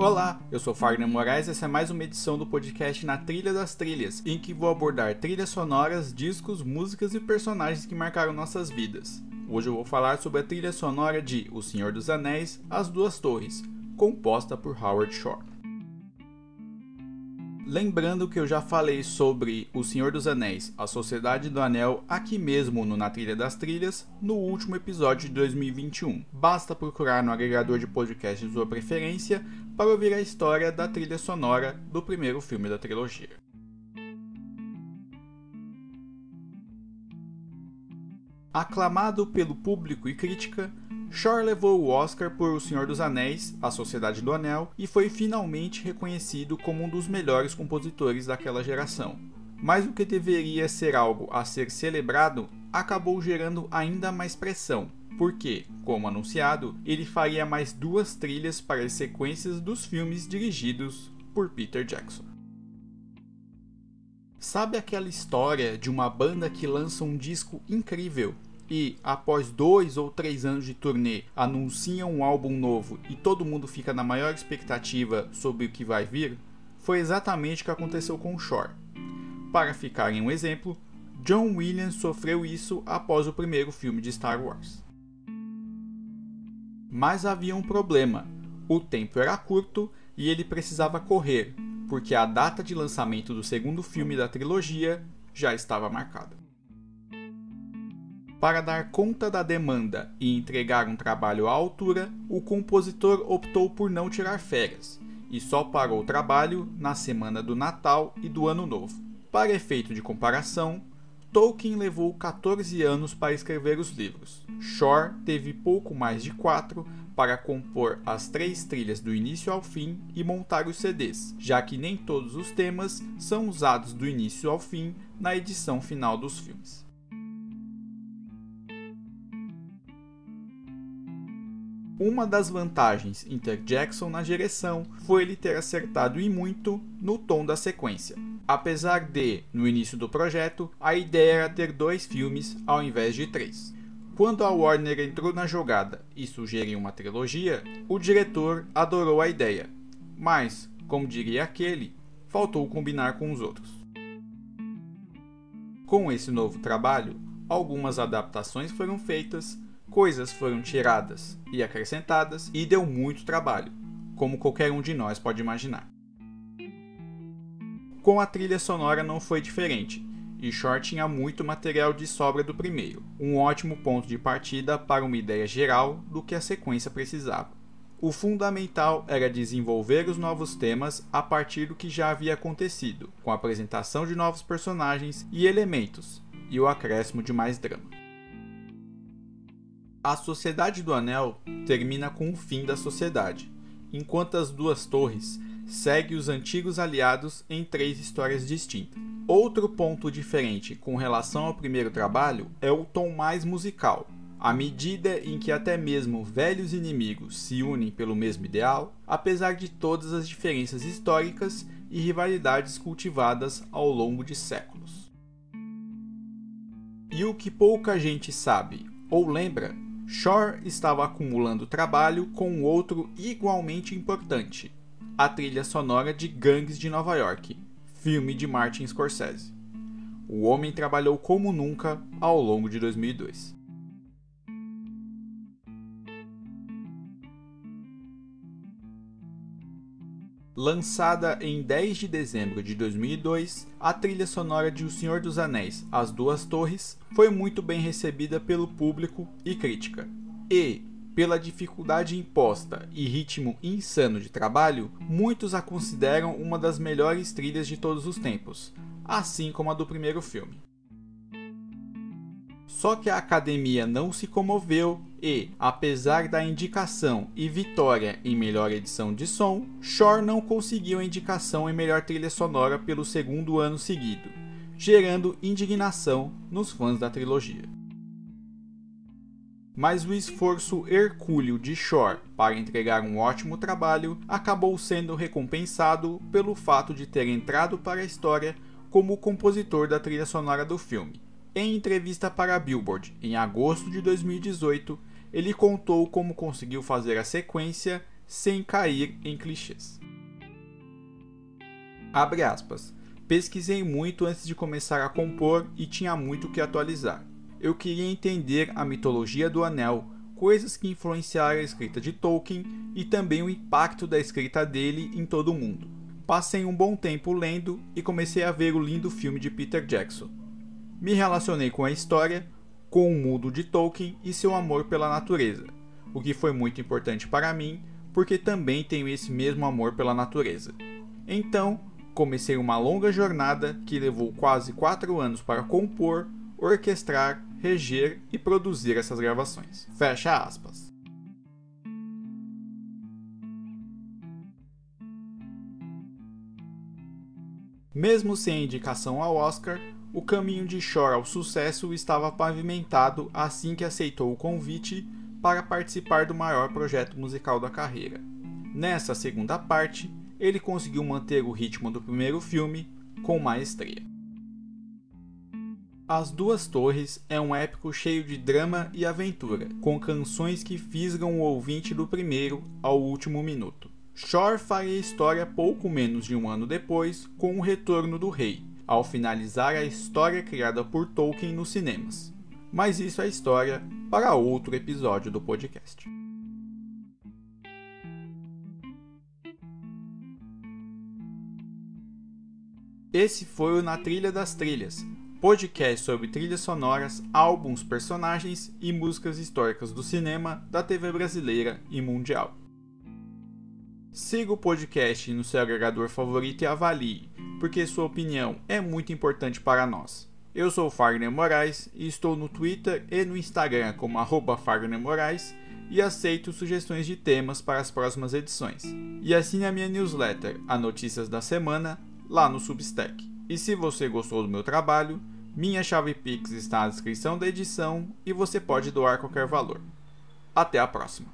Olá, eu sou Fagner Moraes e essa é mais uma edição do podcast Na Trilha das Trilhas, em que vou abordar trilhas sonoras, discos, músicas e personagens que marcaram nossas vidas. Hoje eu vou falar sobre a trilha sonora de O Senhor dos Anéis, As Duas Torres, composta por Howard Shore. Lembrando que eu já falei sobre O Senhor dos Anéis, A Sociedade do Anel, aqui mesmo no Na Trilha das Trilhas, no último episódio de 2021. Basta procurar no agregador de podcast de sua preferência para ouvir a história da trilha sonora do primeiro filme da trilogia. Aclamado pelo público e crítica, Shore levou o Oscar por O Senhor dos Anéis, A Sociedade do Anel, e foi finalmente reconhecido como um dos melhores compositores daquela geração. Mas o que deveria ser algo a ser celebrado acabou gerando ainda mais pressão, porque, como anunciado, ele faria mais duas trilhas para as sequências dos filmes dirigidos por Peter Jackson. Sabe aquela história de uma banda que lança um disco incrível e, após dois ou três anos de turnê, anunciam um álbum novo e todo mundo fica na maior expectativa sobre o que vai vir, foi exatamente o que aconteceu com Shore. Para ficar em um exemplo, John Williams sofreu isso após o primeiro filme de Star Wars. Mas havia um problema: o tempo era curto e ele precisava correr, porque a data de lançamento do segundo filme da trilogia já estava marcada. Para dar conta da demanda e entregar um trabalho à altura, o compositor optou por não tirar férias e só parou o trabalho na semana do Natal e do Ano Novo. Para efeito de comparação, Tolkien levou 14 anos para escrever os livros. Shore teve pouco mais de 4 para compor as três trilhas do início ao fim e montar os CDs, já que nem todos os temas são usados do início ao fim na edição final dos filmes. Uma das vantagens em ter Jackson na direção foi ele ter acertado e muito no tom da sequência. Apesar de, no início do projeto, a ideia era ter dois filmes ao invés de três. Quando a Warner entrou na jogada e sugeriu uma trilogia, o diretor adorou a ideia, mas, como diria aquele, faltou combinar com os outros. Com esse novo trabalho, algumas adaptações foram feitas coisas foram tiradas e acrescentadas e deu muito trabalho, como qualquer um de nós pode imaginar. Com a trilha sonora não foi diferente, e Short tinha muito material de sobra do primeiro, um ótimo ponto de partida para uma ideia geral do que a sequência precisava. O fundamental era desenvolver os novos temas a partir do que já havia acontecido, com a apresentação de novos personagens e elementos, e o acréscimo de mais drama. A Sociedade do Anel termina com o fim da sociedade, enquanto as duas torres segue os antigos aliados em três histórias distintas. Outro ponto diferente com relação ao primeiro trabalho é o tom mais musical. À medida em que até mesmo velhos inimigos se unem pelo mesmo ideal, apesar de todas as diferenças históricas e rivalidades cultivadas ao longo de séculos. E o que pouca gente sabe ou lembra Shore estava acumulando trabalho com outro igualmente importante, a trilha sonora de Gangues de Nova York, filme de Martin Scorsese. O homem trabalhou como nunca ao longo de 2002. Lançada em 10 de dezembro de 2002, a trilha sonora de O Senhor dos Anéis As Duas Torres foi muito bem recebida pelo público e crítica. E, pela dificuldade imposta e ritmo insano de trabalho, muitos a consideram uma das melhores trilhas de todos os tempos, assim como a do primeiro filme. Só que a academia não se comoveu e, apesar da indicação e vitória em melhor edição de som, Shore não conseguiu a indicação em melhor trilha sonora pelo segundo ano seguido, gerando indignação nos fãs da trilogia. Mas o esforço hercúleo de Shore para entregar um ótimo trabalho acabou sendo recompensado pelo fato de ter entrado para a história como compositor da trilha sonora do filme em entrevista para a Billboard, em agosto de 2018, ele contou como conseguiu fazer a sequência sem cair em clichês. Abre aspas. Pesquisei muito antes de começar a compor e tinha muito que atualizar. Eu queria entender a mitologia do Anel, coisas que influenciaram a escrita de Tolkien e também o impacto da escrita dele em todo o mundo. Passei um bom tempo lendo e comecei a ver o lindo filme de Peter Jackson. Me relacionei com a história, com o mundo de Tolkien e seu amor pela natureza, o que foi muito importante para mim, porque também tenho esse mesmo amor pela natureza. Então, comecei uma longa jornada que levou quase quatro anos para compor, orquestrar, reger e produzir essas gravações. Fecha aspas. Mesmo sem indicação ao Oscar, o caminho de Shore ao sucesso estava pavimentado assim que aceitou o convite para participar do maior projeto musical da carreira. Nessa segunda parte, ele conseguiu manter o ritmo do primeiro filme com maestria. As Duas Torres é um épico cheio de drama e aventura, com canções que fisgam o ouvinte do primeiro ao último minuto. Shore faria história pouco menos de um ano depois com o retorno do rei, ao finalizar a história criada por Tolkien nos cinemas. Mas isso é história para outro episódio do podcast. Esse foi o Na Trilha das Trilhas, podcast sobre trilhas sonoras, álbuns, personagens e músicas históricas do cinema, da TV brasileira e mundial. Siga o podcast no seu agregador favorito e avalie, porque sua opinião é muito importante para nós. Eu sou Fagner Moraes e estou no Twitter e no Instagram como arroba Fagner Moraes e aceito sugestões de temas para as próximas edições. E assine a minha newsletter, a Notícias da Semana, lá no Substack. E se você gostou do meu trabalho, minha chave Pix está na descrição da edição e você pode doar qualquer valor. Até a próxima!